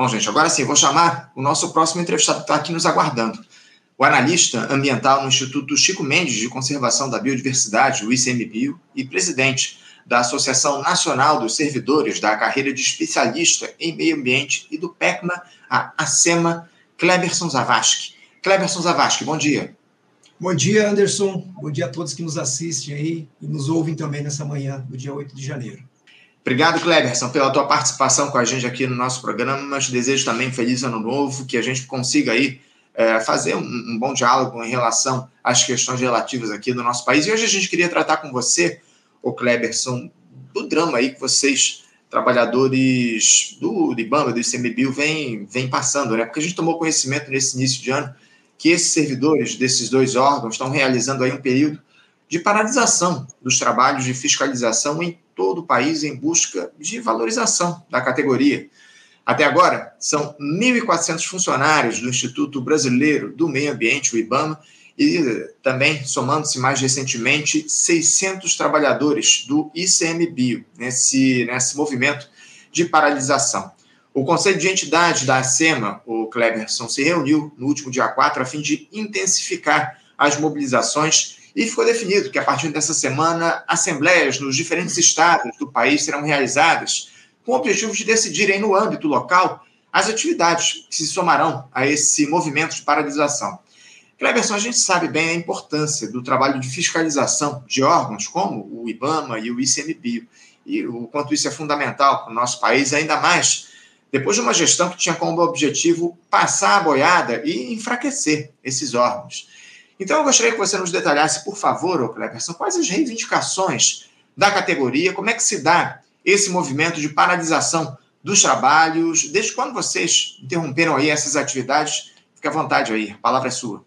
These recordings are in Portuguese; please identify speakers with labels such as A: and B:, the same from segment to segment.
A: Bom, gente, agora sim, vou chamar o nosso próximo entrevistado que está aqui nos aguardando. O analista ambiental no Instituto Chico Mendes de Conservação da Biodiversidade, o ICMBio, e presidente da Associação Nacional dos Servidores da Carreira de Especialista em Meio Ambiente e do PECMA, a ACEMA, Kleberson Zavascki. Kleberson Zavascki, bom dia.
B: Bom dia, Anderson. Bom dia a todos que nos assistem aí e nos ouvem também nessa manhã do dia 8 de janeiro.
A: Obrigado, Cleberson, pela tua participação com a gente aqui no nosso programa, mas desejo também feliz ano novo, que a gente consiga aí é, fazer um, um, bom diálogo em relação às questões relativas aqui do nosso país. E hoje a gente queria tratar com você, o Cleberson, do drama aí que vocês, trabalhadores do IBAMA, do ICMBio, vem, vem passando, né? Porque a gente tomou conhecimento nesse início de ano que esses servidores desses dois órgãos estão realizando aí um período de paralisação dos trabalhos de fiscalização em todo o país em busca de valorização da categoria. Até agora, são 1.400 funcionários do Instituto Brasileiro do Meio Ambiente, o IBAMA, e também, somando-se mais recentemente, 600 trabalhadores do ICMBio, nesse, nesse movimento de paralisação. O Conselho de Entidade da ACEMA, o Cleberson, se reuniu no último dia 4 a fim de intensificar as mobilizações e ficou definido que, a partir dessa semana, assembleias nos diferentes estados do país serão realizadas com o objetivo de decidirem, no âmbito local, as atividades que se somarão a esse movimento de paralisação. Cleberson, a gente sabe bem a importância do trabalho de fiscalização de órgãos como o IBAMA e o ICMBio, e o quanto isso é fundamental para o nosso país, ainda mais depois de uma gestão que tinha como objetivo passar a boiada e enfraquecer esses órgãos. Então, eu gostaria que você nos detalhasse, por favor, Cleberson, quais as reivindicações da categoria, como é que se dá esse movimento de paralisação dos trabalhos, desde quando vocês interromperam aí essas atividades? Fique à vontade aí, a palavra é sua.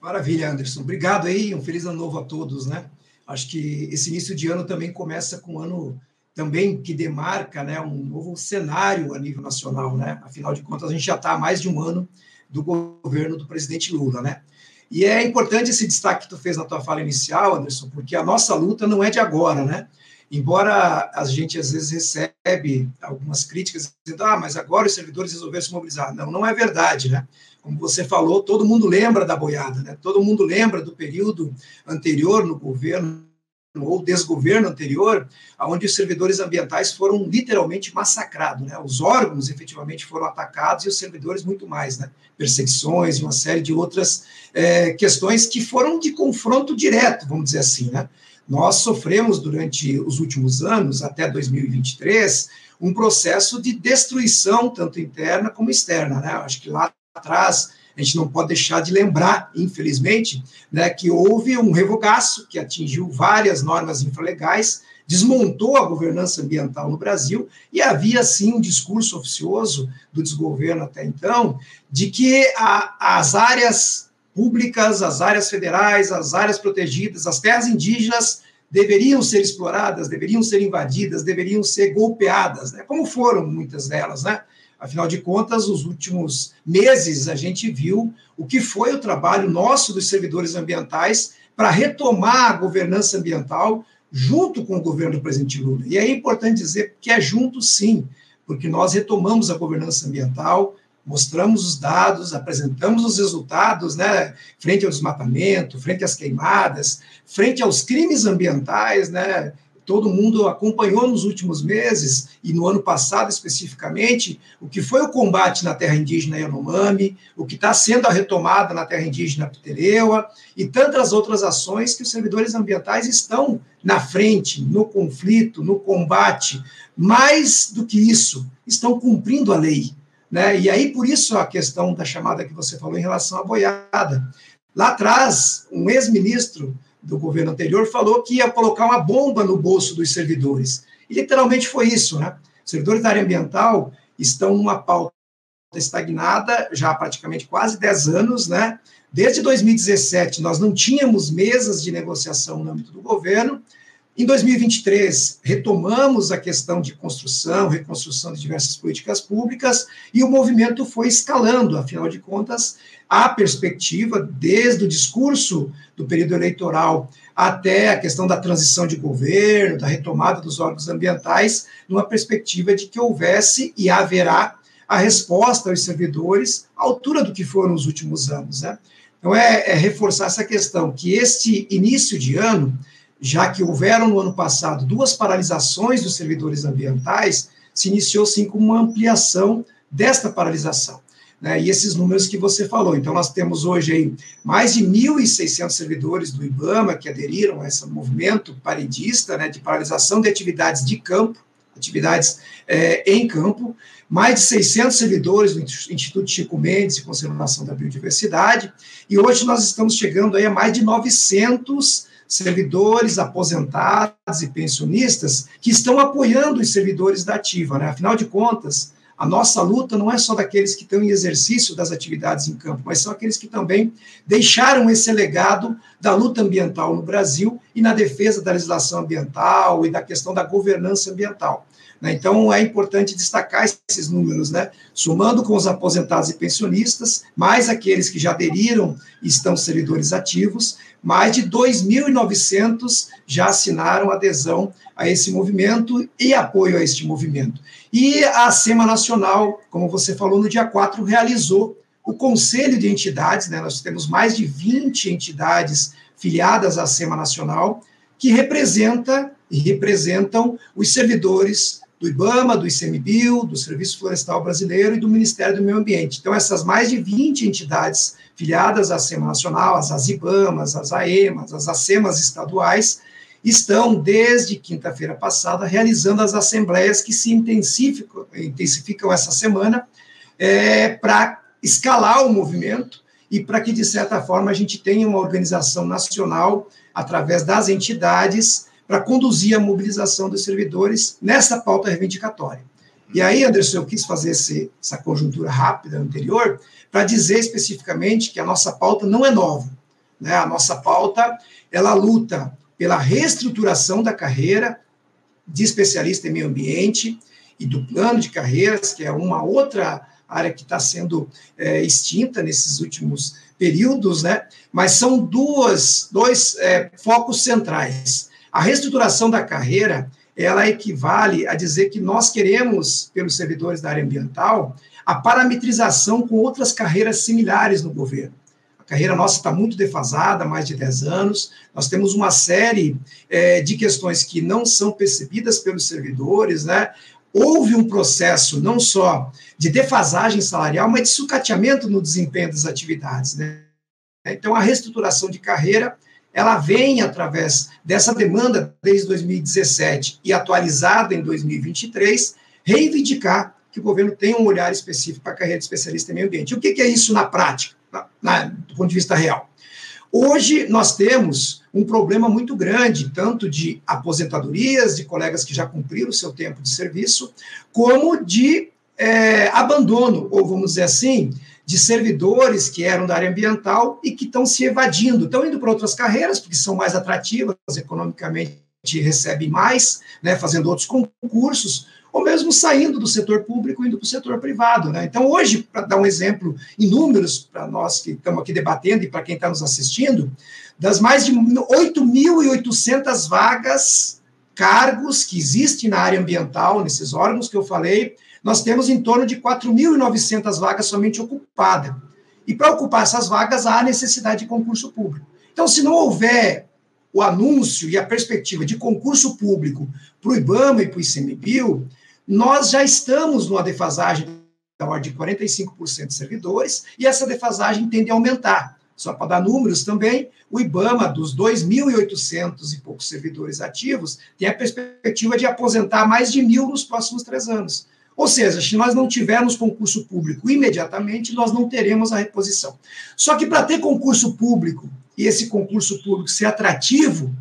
B: Maravilha, Anderson. Obrigado aí, um feliz ano novo a todos, né? Acho que esse início de ano também começa com um ano também que demarca né, um novo cenário a nível nacional, né? Afinal de contas, a gente já está há mais de um ano do governo do presidente Lula, né? E é importante esse destaque que tu fez na tua fala inicial, Anderson, porque a nossa luta não é de agora, né? Embora a gente às vezes recebe algumas críticas dizendo, ah, mas agora os servidores resolveram se mobilizar. Não, não é verdade, né? Como você falou, todo mundo lembra da boiada, né? Todo mundo lembra do período anterior no governo ou desgoverno anterior, onde os servidores ambientais foram literalmente massacrados, né? Os órgãos efetivamente foram atacados e os servidores muito mais, né? Perseguições e uma série de outras é, questões que foram de confronto direto, vamos dizer assim, né? Nós sofremos durante os últimos anos, até 2023, um processo de destruição, tanto interna como externa, né? Acho que lá atrás a gente não pode deixar de lembrar, infelizmente, né, que houve um revogaço que atingiu várias normas infralegais, desmontou a governança ambiental no Brasil e havia, sim, um discurso oficioso do desgoverno até então de que a, as áreas públicas, as áreas federais, as áreas protegidas, as terras indígenas deveriam ser exploradas, deveriam ser invadidas, deveriam ser golpeadas, né? como foram muitas delas, né? Afinal de contas, nos últimos meses, a gente viu o que foi o trabalho nosso dos servidores ambientais para retomar a governança ambiental junto com o governo do presidente Lula. E é importante dizer que é junto, sim, porque nós retomamos a governança ambiental, mostramos os dados, apresentamos os resultados, né, frente ao desmatamento, frente às queimadas, frente aos crimes ambientais, né, todo mundo acompanhou nos últimos meses, e no ano passado especificamente, o que foi o combate na terra indígena Yanomami, o que está sendo a retomada na terra indígena Pitereua, e tantas outras ações que os servidores ambientais estão na frente, no conflito, no combate. Mais do que isso, estão cumprindo a lei. Né? E aí, por isso, a questão da chamada que você falou em relação à boiada. Lá atrás, um ex-ministro do governo anterior falou que ia colocar uma bomba no bolso dos servidores. E literalmente foi isso, né? Os servidores da área ambiental estão numa pauta estagnada já há praticamente quase 10 anos, né? Desde 2017 nós não tínhamos mesas de negociação no âmbito do governo. Em 2023 retomamos a questão de construção, reconstrução de diversas políticas públicas e o movimento foi escalando, afinal de contas, a perspectiva, desde o discurso do período eleitoral até a questão da transição de governo, da retomada dos órgãos ambientais, numa perspectiva de que houvesse e haverá a resposta aos servidores à altura do que foram os últimos anos. Né? Então, é, é reforçar essa questão, que este início de ano, já que houveram no ano passado duas paralisações dos servidores ambientais, se iniciou sim com uma ampliação desta paralisação. Né, e esses números que você falou. Então, nós temos hoje aí mais de 1.600 servidores do IBAMA que aderiram a esse movimento paredista, né, de paralisação de atividades de campo, atividades é, em campo, mais de 600 servidores do Instituto Chico Mendes de Conservação da Biodiversidade, e hoje nós estamos chegando aí a mais de 900 servidores aposentados e pensionistas que estão apoiando os servidores da ativa, né? Afinal de contas, a nossa luta não é só daqueles que estão em exercício das atividades em campo, mas são aqueles que também deixaram esse legado da luta ambiental no Brasil e na defesa da legislação ambiental e da questão da governança ambiental. Né? Então, é importante destacar esses números, né? somando com os aposentados e pensionistas, mais aqueles que já aderiram e estão servidores ativos, mais de 2.900 já assinaram adesão a esse movimento e apoio a este movimento. E a SEMA Nacional, como você falou, no dia 4, realizou o Conselho de Entidades, né? nós temos mais de 20 entidades filiadas à SEMA Nacional, que representa e representam os servidores do IBAMA, do ICMBio, do Serviço Florestal Brasileiro e do Ministério do Meio Ambiente. Então, essas mais de 20 entidades filiadas à SEMA Nacional, as ASIBAMAS, as AEMAS, as ACEMAS estaduais, estão, desde quinta-feira passada, realizando as assembleias que se intensificam, intensificam essa semana é, para escalar o movimento e para que, de certa forma, a gente tenha uma organização nacional, através das entidades, para conduzir a mobilização dos servidores nessa pauta reivindicatória. E aí, Anderson, eu quis fazer esse, essa conjuntura rápida anterior para dizer especificamente que a nossa pauta não é nova. Né? A nossa pauta, ela luta pela reestruturação da carreira de especialista em meio ambiente e do plano de carreiras, que é uma outra área que está sendo é, extinta nesses últimos períodos, né? mas são duas, dois é, focos centrais. A reestruturação da carreira, ela equivale a dizer que nós queremos, pelos servidores da área ambiental, a parametrização com outras carreiras similares no governo. A carreira nossa está muito defasada, mais de 10 anos. Nós temos uma série é, de questões que não são percebidas pelos servidores, né? Houve um processo não só de defasagem salarial, mas de sucateamento no desempenho das atividades, né? Então, a reestruturação de carreira ela vem através dessa demanda desde 2017 e atualizada em 2023, reivindicar que o governo tenha um olhar específico para a carreira de especialista em meio ambiente. E o que, é isso na prática, na, na, do ponto de vista real? Hoje nós temos um problema muito grande, tanto de aposentadorias, de colegas que já cumpriram o seu tempo de serviço, como de é, abandono, ou vamos dizer assim, de servidores que eram da área ambiental e que estão se evadindo, estão indo para outras carreiras, porque são mais atrativas, economicamente recebem mais, né, fazendo outros concursos, ou mesmo saindo do setor público e indo para o setor privado. Né? Então, hoje, para dar um exemplo em números, para nós que estamos aqui debatendo e para quem está nos assistindo, das mais de 8.800 vagas, cargos que existem na área ambiental, nesses órgãos que eu falei, nós temos em torno de 4.900 vagas somente ocupadas. E para ocupar essas vagas, há necessidade de concurso público. Então, se não houver o anúncio e a perspectiva de concurso público para o IBAMA e para o ICMBio, nós já estamos numa defasagem da ordem de 45% de servidores, e essa defasagem tende a aumentar. Só para dar números também, o IBAMA, dos 2.800 e poucos servidores ativos, tem a perspectiva de aposentar mais de mil nos próximos três anos. Ou seja, se nós não tivermos concurso público imediatamente, nós não teremos a reposição. Só que para ter concurso público e esse concurso público ser atrativo,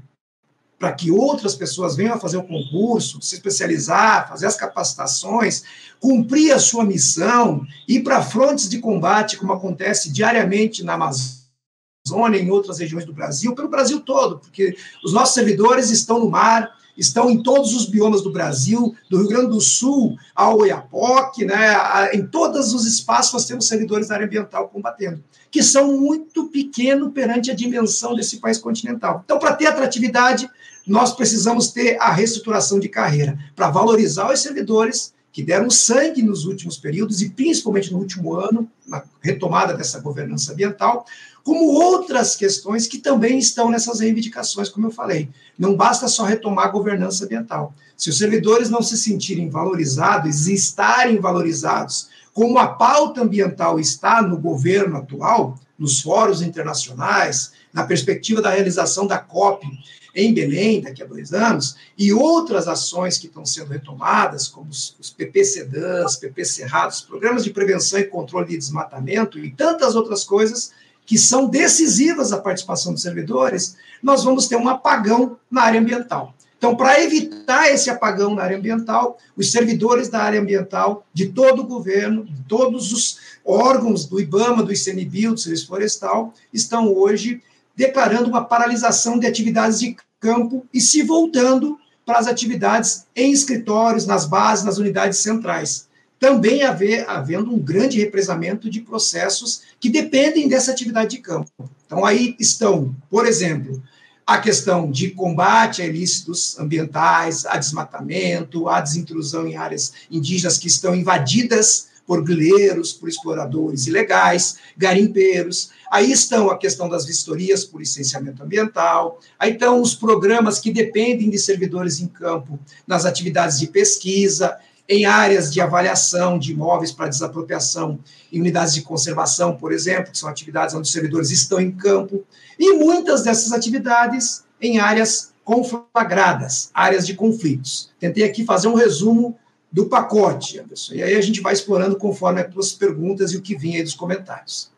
B: para que outras pessoas venham a fazer o concurso, se especializar, fazer as capacitações, cumprir a sua missão, ir para frontes de combate, como acontece diariamente na Amazônia e em outras regiões do Brasil, pelo Brasil todo, porque os nossos servidores estão no mar, estão em todos os biomas do Brasil, do Rio Grande do Sul ao Oiapoque, né, em todos os espaços nós temos servidores da área ambiental combatendo, que são muito pequenos perante a dimensão desse país continental. Então, para ter atratividade, nós precisamos ter a reestruturação de carreira, para valorizar os servidores que deram sangue nos últimos períodos e principalmente no último ano, na retomada dessa governança ambiental, como outras questões que também estão nessas reivindicações, como eu falei. Não basta só retomar a governança ambiental. Se os servidores não se sentirem valorizados e estarem valorizados, como a pauta ambiental está no governo atual, nos fóruns internacionais, na perspectiva da realização da COP em Belém, daqui a dois anos, e outras ações que estão sendo retomadas, como os, os PPCDANs, PP Cerrados, programas de prevenção e controle de desmatamento e tantas outras coisas que são decisivas à participação dos servidores, nós vamos ter um apagão na área ambiental. Então, para evitar esse apagão na área ambiental, os servidores da área ambiental, de todo o governo, de todos os órgãos do IBAMA, do ICMBio, do Serviço Florestal, estão hoje declarando uma paralisação de atividades de campo e se voltando para as atividades em escritórios, nas bases, nas unidades centrais. Também haver, havendo um grande represamento de processos que dependem dessa atividade de campo. Então, aí estão, por exemplo, a questão de combate a ilícitos ambientais, a desmatamento, a desintrusão em áreas indígenas que estão invadidas por grileiros, por exploradores ilegais, garimpeiros. Aí estão a questão das vistorias por licenciamento ambiental, aí estão os programas que dependem de servidores em campo nas atividades de pesquisa, em áreas de avaliação de imóveis para desapropriação, em unidades de conservação, por exemplo, que são atividades onde os servidores estão em campo, e muitas dessas atividades em áreas conflagradas, áreas de conflitos. Tentei aqui fazer um resumo do pacote, Anderson. E aí a gente vai explorando conforme as tuas perguntas e o que vinha aí dos comentários.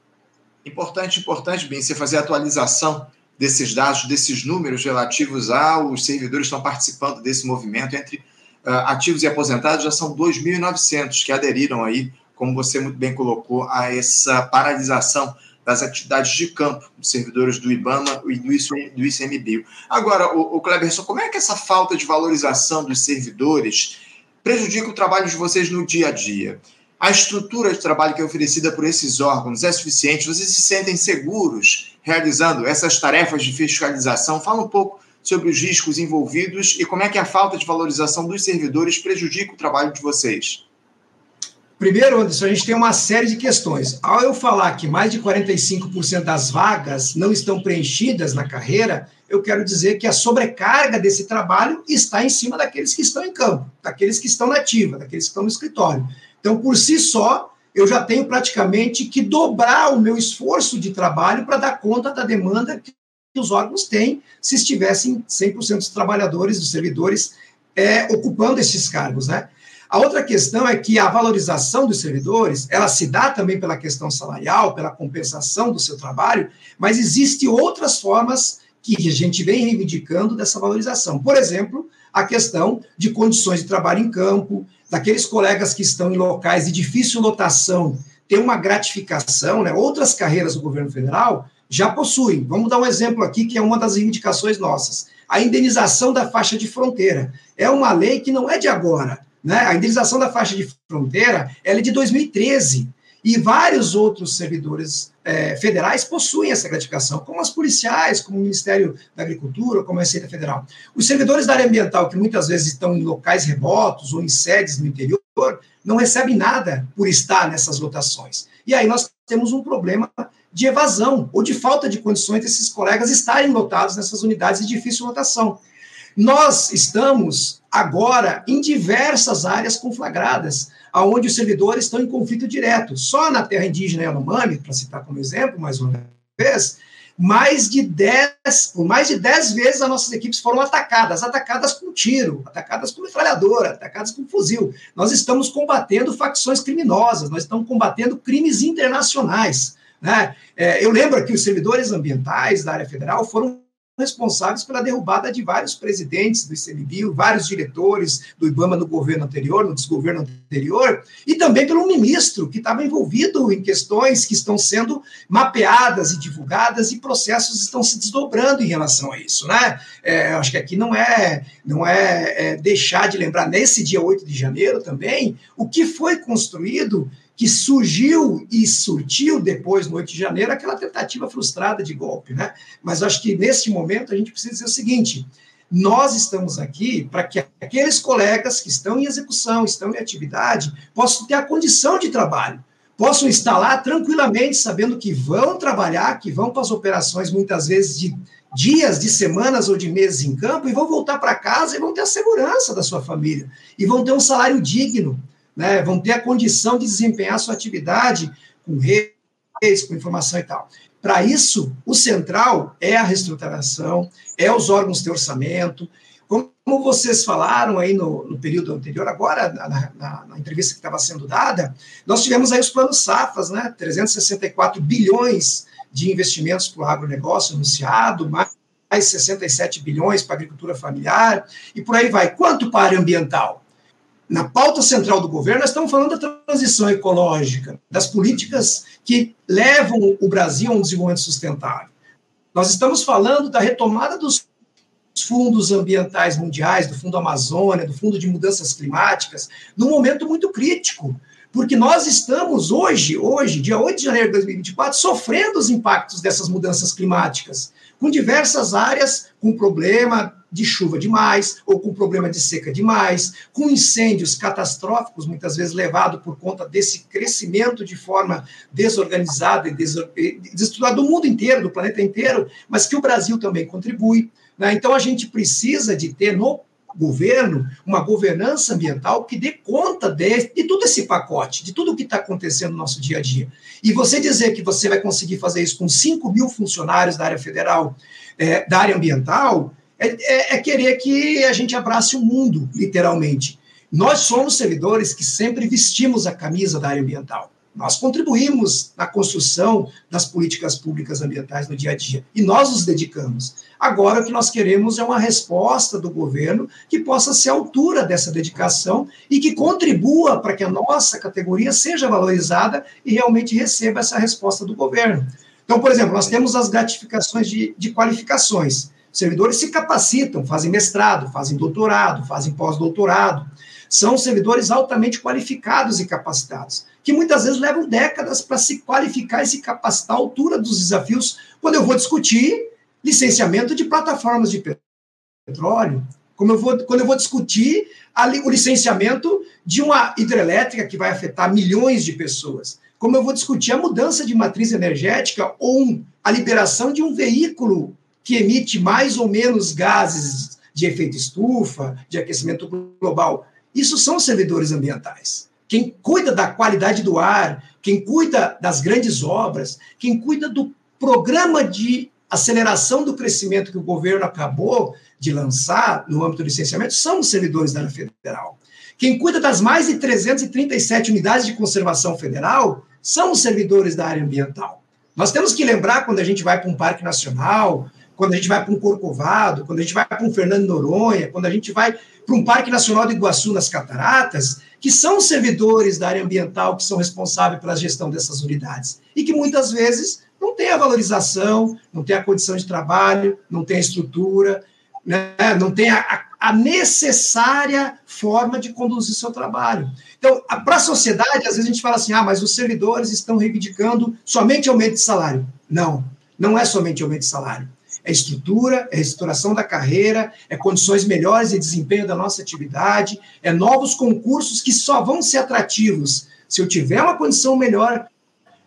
A: Importante, importante, bem, você fazer a atualização desses dados, desses números relativos aos servidores que estão participando desse movimento entre ativos e aposentados, já são 2.900 que aderiram aí, como você muito bem colocou, a essa paralisação das atividades de campo dos servidores do IBAMA e do ICMBio. Agora, o, o Kleberson, como é que essa falta de valorização dos servidores prejudica o trabalho de vocês no dia a dia. A estrutura de trabalho que é oferecida por esses órgãos é suficiente? Vocês se sentem seguros realizando essas tarefas de fiscalização? Fala um pouco sobre os riscos envolvidos e como é que a falta de valorização dos servidores prejudica o trabalho de vocês.
B: Primeiro, Anderson, a gente tem uma série de questões. Ao eu falar que mais de 45% das vagas não estão preenchidas na carreira, eu quero dizer que a sobrecarga desse trabalho está em cima daqueles que estão em campo, daqueles que estão na ativa, daqueles que estão no escritório. Então, por si só, eu já tenho praticamente que dobrar o meu esforço de trabalho para dar conta da demanda que os órgãos têm se estivessem 100% dos trabalhadores, dos servidores, é, ocupando esses cargos, né? A outra questão é que a valorização dos servidores, ela se dá também pela questão salarial, pela compensação do seu trabalho, mas existem outras formas que a gente vem reivindicando dessa valorização. Por exemplo, a questão de condições de trabalho em campo, daqueles colegas que estão em locais de difícil lotação, ter uma gratificação, né? Outras carreiras do governo federal já possuem. Vamos dar um exemplo aqui que é uma das reivindicações nossas. A indenização da faixa de fronteira. É uma lei que não é de agora. Né? A indenização da faixa de fronteira é de 2013. E vários outros servidores é, federais possuem essa gratificação, como as policiais, como o Ministério da Agricultura, como a Receita Federal. Os servidores da área ambiental, que muitas vezes estão em locais remotos ou em sedes no interior, não recebem nada por estar nessas lotações. E aí nós temos um problema de evasão ou de falta de condições desses colegas estarem lotados nessas unidades de difícil lotação. Nós estamos agora em diversas áreas conflagradas, aonde os servidores estão em conflito direto. Só na terra indígena Yanomami, para citar como exemplo, mais uma vez, mais de 10, por mais de 10 vezes as nossas equipes foram atacadas, atacadas com tiro, atacadas com metralhadora, atacadas com fuzil. Nós estamos combatendo facções criminosas, nós estamos combatendo crimes internacionais. Né? É, eu lembro que os servidores ambientais da área federal foram responsáveis pela derrubada de vários presidentes do ICMBio, vários diretores do IBAMA no governo anterior, no desgoverno anterior, e também pelo ministro que estava envolvido em questões que estão sendo mapeadas e divulgadas e processos estão se desdobrando em relação a isso, né? É, acho que aqui não é não é, é deixar de lembrar nesse dia 8 de janeiro também o que foi construído que surgiu e surtiu depois, no 8 de janeiro, aquela tentativa frustrada de golpe. Né? Mas acho que nesse momento a gente precisa dizer o seguinte: Nós estamos aqui para que aqueles colegas que estão em execução, estão em atividade, possam ter a condição de trabalho, possam estar lá tranquilamente, sabendo que vão trabalhar, que vão para as operações muitas vezes de dias, de semanas ou de meses em campo e vão voltar para casa e vão ter a segurança da sua família e vão ter um salário digno, né? Vão ter a condição de desempenhar sua atividade com redes, com informação e tal. Para isso, o central é a reestruturação, é os órgãos de orçamento. Como vocês falaram aí no, no período anterior, agora, na, na, na entrevista que estava sendo dada, nós tivemos aí os planos SAFAs, né? 364 bilhões de investimentos para o agronegócio anunciado, mais 67 bilhões para agricultura familiar, e por aí vai. Quanto para a área ambiental? Na pauta central do governo, nós estamos falando da transição ecológica, das políticas que levam o Brasil a um desenvolvimento sustentável. Nós estamos falando da retomada dos fundos ambientais mundiais, do Fundo Amazônia, do Fundo de Mudanças Climáticas, num momento muito crítico, porque nós estamos hoje, hoje, dia 8 de janeiro de 2024, sofrendo os impactos dessas mudanças climáticas, com diversas áreas com problema de chuva demais, ou com problema de seca demais, com incêndios catastróficos, muitas vezes levado por conta desse crescimento de forma desorganizada e desestruturada do mundo inteiro, do planeta inteiro, mas que o Brasil também contribui. Né? Então, a gente precisa de ter no governo uma governança ambiental que dê conta de, de todo esse pacote, de tudo o que está acontecendo no nosso dia a dia. E você dizer que você vai conseguir fazer isso com 5 mil funcionários da área federal, é, da área ambiental, é, é, é querer que a gente abrace o mundo, literalmente. Nós somos servidores que sempre vestimos a camisa da área ambiental. Nós contribuímos na construção das políticas públicas ambientais no dia a dia e nós nos dedicamos. Agora, o que nós queremos é uma resposta do governo que possa ser à altura dessa dedicação e que contribua para que a nossa categoria seja valorizada e realmente receba essa resposta do governo. Então, por exemplo, nós temos as gratificações de, de qualificações. Servidores se capacitam, fazem mestrado, fazem doutorado, fazem pós-doutorado. São servidores altamente qualificados e capacitados, que muitas vezes levam décadas para se qualificar e se capacitar à altura dos desafios quando eu vou discutir licenciamento de plataformas de petróleo, como eu vou, quando eu vou discutir o licenciamento de uma hidrelétrica que vai afetar milhões de pessoas, como eu vou discutir a mudança de matriz energética ou a liberação de um veículo que emite mais ou menos gases de efeito estufa, de aquecimento global. Isso são servidores ambientais. Quem cuida da qualidade do ar, quem cuida das grandes obras, quem cuida do programa de aceleração do crescimento que o governo acabou de lançar no âmbito do licenciamento são os servidores da área federal. Quem cuida das mais de 337 unidades de conservação federal são os servidores da área ambiental. Nós temos que lembrar quando a gente vai para um parque nacional, quando a gente vai para um Corcovado, quando a gente vai para um Fernando Noronha, quando a gente vai para um Parque Nacional do Iguaçu, nas Cataratas, que são servidores da área ambiental que são responsáveis pela gestão dessas unidades. E que muitas vezes não tem a valorização, não tem a condição de trabalho, não tem a estrutura, né, não tem a, a necessária forma de conduzir seu trabalho. Então, para a sociedade, às vezes a gente fala assim: ah, mas os servidores estão reivindicando somente aumento de salário. Não, não é somente aumento de salário é estrutura, é restauração da carreira, é condições melhores de desempenho da nossa atividade, é novos concursos que só vão ser atrativos se eu tiver uma condição melhor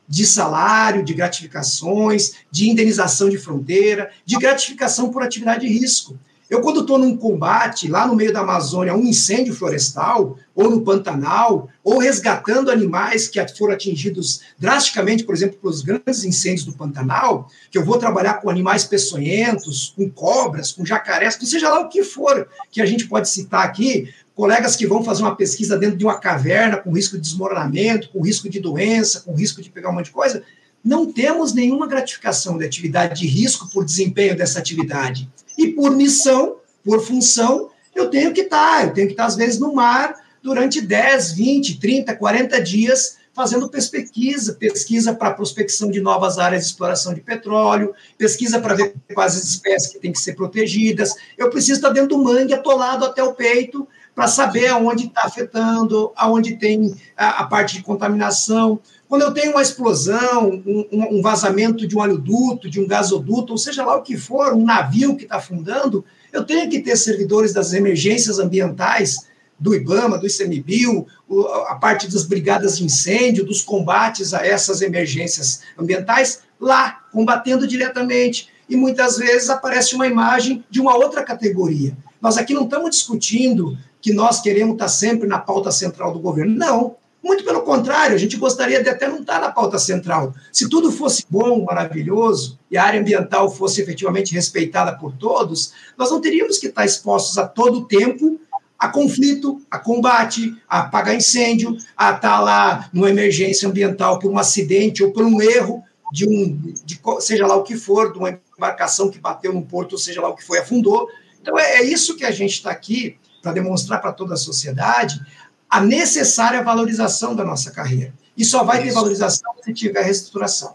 B: de salário, de gratificações, de indenização de fronteira, de gratificação por atividade de risco. Eu, quando estou num combate lá no meio da Amazônia, um incêndio florestal, ou no Pantanal, ou resgatando animais que foram atingidos drasticamente, por exemplo, pelos grandes incêndios do Pantanal, que eu vou trabalhar com animais peçonhentos, com cobras, com jacarés, seja lá o que for que a gente pode citar aqui, colegas que vão fazer uma pesquisa dentro de uma caverna com risco de desmoronamento, com risco de doença, com risco de pegar um monte de coisa, não temos nenhuma gratificação de atividade de risco por desempenho dessa atividade. E por missão, por função, eu tenho que estar, eu tenho que estar, às vezes, no mar durante 10, 20, 30, 40 dias fazendo pesquisa, pesquisa para prospecção de novas áreas de exploração de petróleo, pesquisa para ver quais espécies que têm que ser protegidas. Eu preciso estar dentro do mangue, atolado até o peito, para saber aonde está afetando, aonde tem a, a, parte de contaminação, Quando eu tenho uma explosão, um, um vazamento de um oleoduto, de um gasoduto, ou seja lá o que for, um navio que está afundando, eu tenho que ter servidores das emergências ambientais, do IBAMA, do ICMBio, a parte das brigadas de incêndio, dos combates a essas emergências ambientais, lá, combatendo diretamente. E muitas vezes aparece uma imagem de uma outra categoria. Nós aqui não estamos discutindo que nós queremos estar sempre na pauta central do governo. Não. Muito pelo contrário, a gente gostaria de até não estar na pauta central. Se tudo fosse bom, maravilhoso, e a área ambiental fosse efetivamente respeitada por todos, nós não teríamos que estar expostos a todo tempo a conflito, a combate, a apagar incêndio, a estar lá numa emergência ambiental por um acidente ou por um erro de um, de, seja lá o que for, de uma embarcação que bateu num porto, seja lá o que foi, afundou. Então é, é isso que a gente está aqui para demonstrar para toda a sociedade a necessária valorização da nossa carreira. E só vai Isso. ter valorização se tiver reestruturação.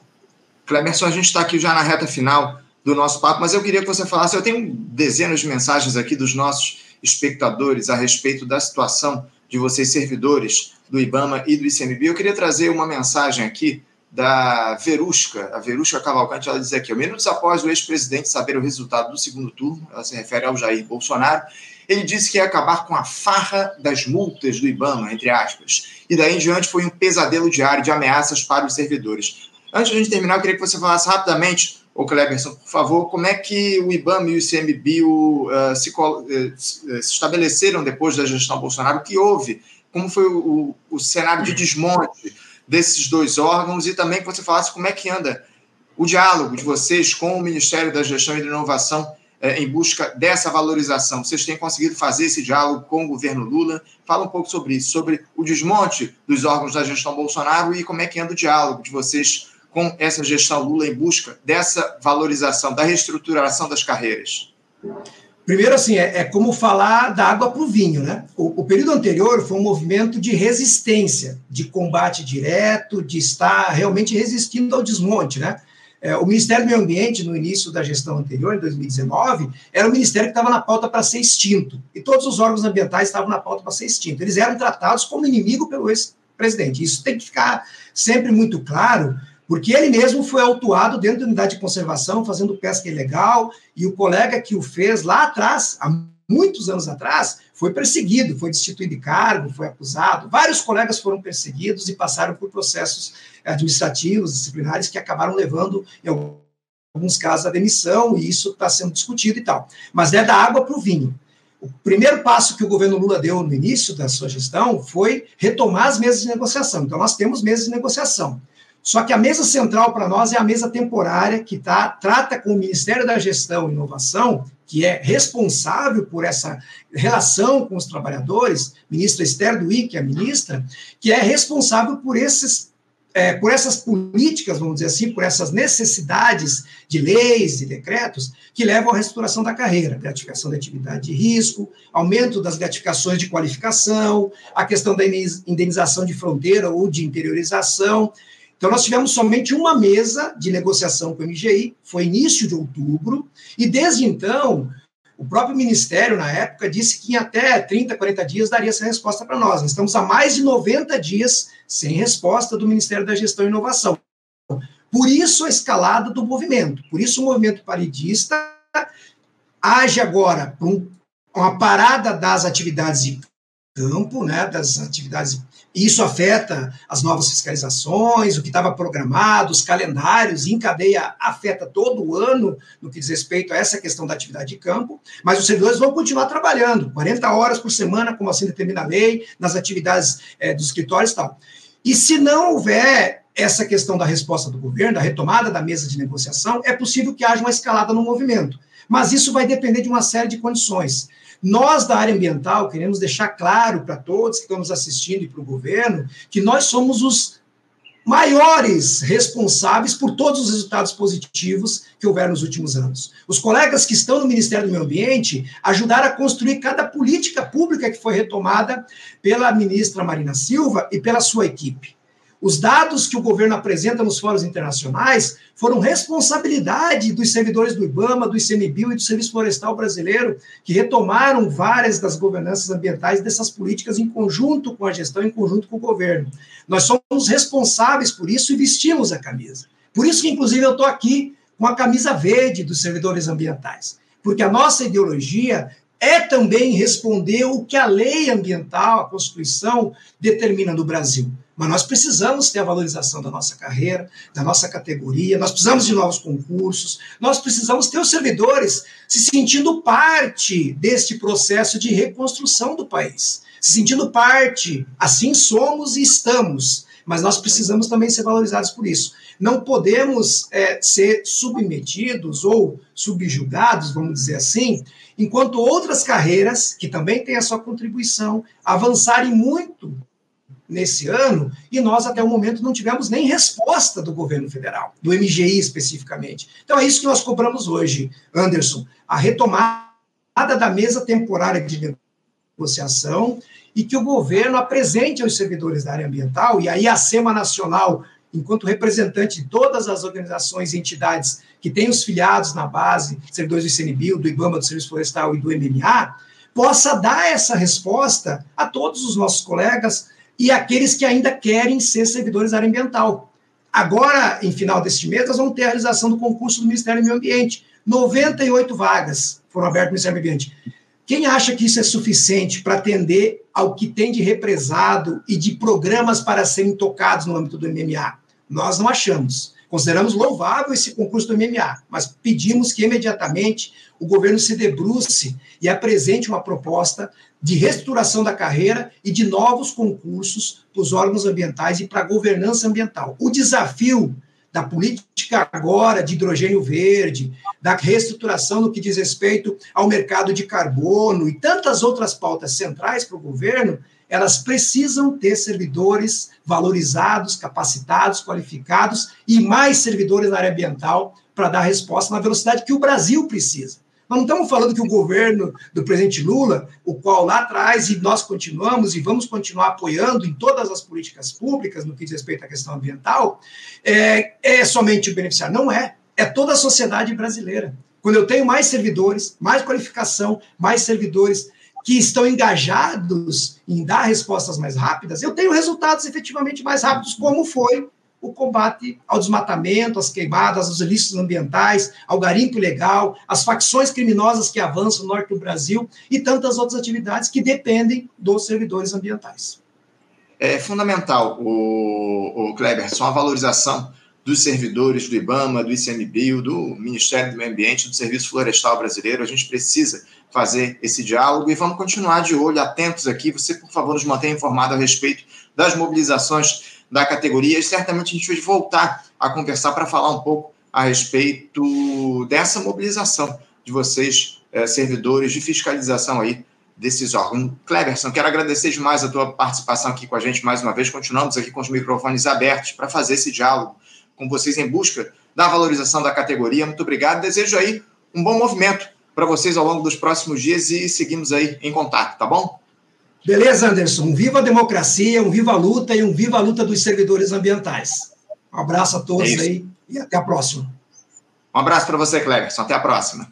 A: Clemerson, a gente está aqui já na reta final do nosso papo, mas eu queria que você falasse. Eu tenho dezenas de mensagens aqui dos nossos espectadores a respeito da situação de vocês, servidores do IBAMA e do ICMB. Eu queria trazer uma mensagem aqui da Verusca, a Verusca Cavalcante, ela diz aqui, minutos após o ex-presidente saber o resultado do segundo turno, ela se refere ao Jair Bolsonaro, ele disse que ia acabar com a farra das multas do IBAMA, entre aspas. E daí em diante foi um pesadelo diário de ameaças para os servidores. Antes de a gente terminar, eu queria que você falasse rapidamente, ô Cleberson, por favor, como é que o IBAMA e o ICMBio uh, se, uh, se, estabeleceram depois da gestão Bolsonaro? O que houve? Como foi o, o, cenário de desmonte desses dois órgãos? E também que você falasse como é que anda o diálogo de vocês com o Ministério da Gestão e da Inovação em busca dessa valorização. Vocês têm conseguido fazer esse diálogo com o governo Lula? Fala um pouco sobre isso, sobre o desmonte dos órgãos da gestão Bolsonaro e como é que anda o diálogo de vocês com essa gestão Lula em busca dessa valorização, da reestruturação das carreiras.
B: Primeiro, assim, é, é como falar da água para o vinho, né? O, o, período anterior foi um movimento de resistência, de combate direto, de estar realmente resistindo ao desmonte, né? É, o Ministério do Meio Ambiente, no início da gestão anterior, em 2019, era o ministério que estava na pauta para ser extinto. E todos os órgãos ambientais estavam na pauta para ser extinto. Eles eram tratados como inimigo pelo ex-presidente. Isso tem que ficar sempre muito claro, porque ele mesmo foi autuado dentro da unidade de conservação, fazendo pesca ilegal, e o colega que o fez lá atrás, há muitos anos atrás, foi perseguido, foi destituído de cargo, foi acusado. Vários colegas foram perseguidos e passaram por processos administrativos, disciplinares, que acabaram levando, em alguns casos, a demissão, e isso está sendo discutido e tal. Mas é da água para o vinho. O primeiro passo que o governo Lula deu no início da sua gestão foi retomar as mesas de negociação. Então, nós temos mesas de negociação. Só que a mesa central para nós é a mesa temporária, que tá, trata com o Ministério da Gestão e Inovação, que é responsável por essa relação com os trabalhadores, ministra Esther Duí, que é a ministra, que é responsável por esses é, por essas políticas, vamos dizer assim, por essas necessidades de leis e decretos que levam à restauração da carreira, gratificação da atividade de risco, aumento das gratificações de qualificação, a questão da indenização de fronteira ou de interiorização, então, nós tivemos somente uma mesa de negociação com o MGI, foi início de outubro, e desde então, o próprio Ministério, na época, disse que em até 30, 40 dias daria essa resposta para nós. Nós estamos há mais de 90 dias sem resposta do Ministério da Gestão e Inovação. Por isso a escalada do movimento, por isso o movimento paridista age agora um, uma parada das atividades de campo, né, das atividades e isso afeta as novas fiscalizações, o que estava programado, os calendários, em cadeia afeta todo o ano no que diz respeito a essa questão da atividade de campo, mas os servidores vão continuar trabalhando, 40 horas por semana, como assim determina a lei, nas atividades é, dos escritórios e tal. E se não houver essa questão da resposta do governo, da retomada da mesa de negociação, é possível que haja uma escalada no movimento. Mas isso vai depender de uma série de condições. Nós, da área ambiental, queremos deixar claro para todos que estão nos assistindo e para o governo que nós somos os maiores responsáveis por todos os resultados positivos que houveram nos últimos anos. Os colegas que estão no Ministério do Meio Ambiente ajudaram a construir cada política pública que foi retomada pela ministra Marina Silva e pela sua equipe. Os dados que o governo apresenta nos fóruns internacionais foram responsabilidade dos servidores do IBAMA, do ICMBio e do Serviço Florestal Brasileiro, que retomaram várias das governanças ambientais dessas políticas em conjunto com a gestão, em conjunto com o governo. Nós somos responsáveis por isso e vestimos a camisa. Por isso que, inclusive, eu estou aqui com a camisa verde dos servidores ambientais, porque a nossa ideologia é também responder o que a lei ambiental, a Constituição, determina no Brasil. Mas nós precisamos ter a valorização da nossa carreira, da nossa categoria, nós precisamos de novos concursos, nós precisamos ter os servidores se sentindo parte deste processo de reconstrução do país, se sentindo parte, assim somos e estamos, mas nós precisamos também ser valorizados por isso. Não podemos é, ser submetidos ou subjugados, vamos dizer assim, enquanto outras carreiras, que também têm a sua contribuição, avançarem muito nesse ano, e nós até o momento não tivemos nem resposta do governo federal, do MGI especificamente. Então é isso que nós cobramos hoje, Anderson, a retomada da mesa temporária de negociação e que o governo apresente aos servidores da área ambiental, e aí a SEMA Nacional, enquanto representante de todas as organizações e entidades que têm os filiados na base, servidores do ICNBio, do IBAMA, do Serviço Florestal e do MMA, possa dar essa resposta a todos os nossos colegas e aqueles que ainda querem ser servidores da área ambiental. Agora, em final deste mês, nós vamos ter a realização do concurso do Ministério do Meio Ambiente. 98 vagas foram abertas no Ministério do Meio Ambiente. Quem acha que isso é suficiente para atender ao que tem de represado e de programas para serem tocados no âmbito do MMA? Nós não achamos. Consideramos louvável esse concurso do MMA, mas pedimos que imediatamente o governo se debruce e apresente uma proposta de reestruturação da carreira e de novos concursos para os órgãos ambientais e para a governança ambiental. O desafio da política agora de hidrogênio verde, da reestruturação no que diz respeito ao mercado de carbono e tantas outras pautas centrais para o governo, elas precisam ter servidores valorizados, capacitados, qualificados e mais servidores na área ambiental para dar resposta na velocidade que o Brasil precisa. Nós não estamos falando que o governo do presidente Lula, o qual lá atrás, e nós continuamos e vamos continuar apoiando em todas as políticas públicas no que diz respeito à questão ambiental, é, é somente o beneficiário. Não é. É toda a sociedade brasileira. Quando eu tenho mais servidores, mais qualificação, mais servidores que estão engajados em dar respostas mais rápidas, eu tenho resultados efetivamente mais rápidos, como foi o combate ao desmatamento, às queimadas, aos ilícitos ambientais, ao garimpo ilegal, às facções criminosas que avançam no norte do Brasil e tantas outras atividades que dependem dos servidores ambientais.
A: É fundamental, o, o Kleberson, a valorização dos servidores do IBAMA, do ICMBio, do Ministério do Meio Ambiente, do Serviço Florestal Brasileiro. A gente precisa fazer esse diálogo e vamos continuar de olho, atentos aqui. Você, por favor, nos mantenha informado a respeito das mobilizações da categoria e certamente a gente vai voltar a conversar para falar um pouco a respeito dessa mobilização de vocês, eh, servidores de fiscalização aí desses órgãos. Cleberson, quero agradecer demais a tua participação aqui com a gente mais uma vez. Continuamos aqui com os microfones abertos para fazer esse diálogo com vocês em busca da valorização da categoria. Muito obrigado. Desejo aí um bom movimento para vocês ao longo dos próximos dias e seguimos aí em contato, tá bom?
B: Beleza, Anderson? Um viva a democracia, um viva a luta e um viva a luta dos servidores ambientais. Um abraço a todos é aí e até a próxima.
A: Um abraço para você, Cleberson. Até a próxima.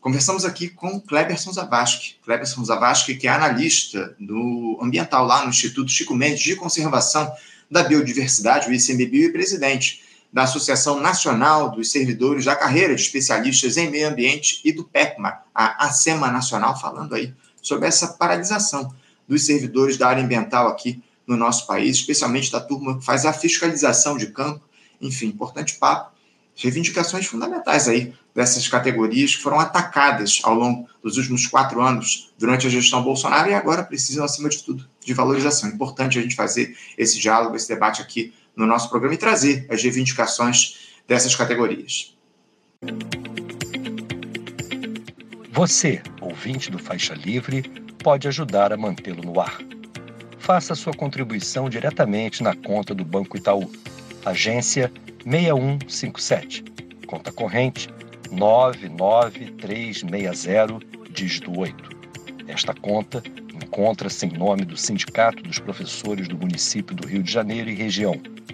A: Conversamos aqui com Cleberson Zavascki. Cleberson Zavascki, que é analista do ambiental lá no Instituto Chico Mendes de Conservação da Biodiversidade, o ICMBio, e presidente da Associação Nacional dos Servidores da Carreira de Especialistas em Meio Ambiente e do PECMA, a ASEMA Nacional, falando aí sobre essa paralisação dos servidores da área ambiental aqui no nosso país, especialmente da turma que faz a fiscalização de campo. Enfim, importante papo. Reivindicações fundamentais aí dessas categorias que foram atacadas ao longo dos últimos quatro anos durante a gestão Bolsonaro e agora precisam, acima de tudo, de valorização. Importante a gente fazer esse diálogo, esse debate aqui no nosso programa e trazer as reivindicações dessas categorias.
C: Você, ouvinte do Faixa Livre, pode ajudar a mantê-lo no ar. Faça sua contribuição diretamente na conta do Banco Itaú, agência 6157, conta corrente 99360, dígito 8. Esta conta encontra-se em nome do Sindicato dos Professores do Município do Rio de Janeiro e Região,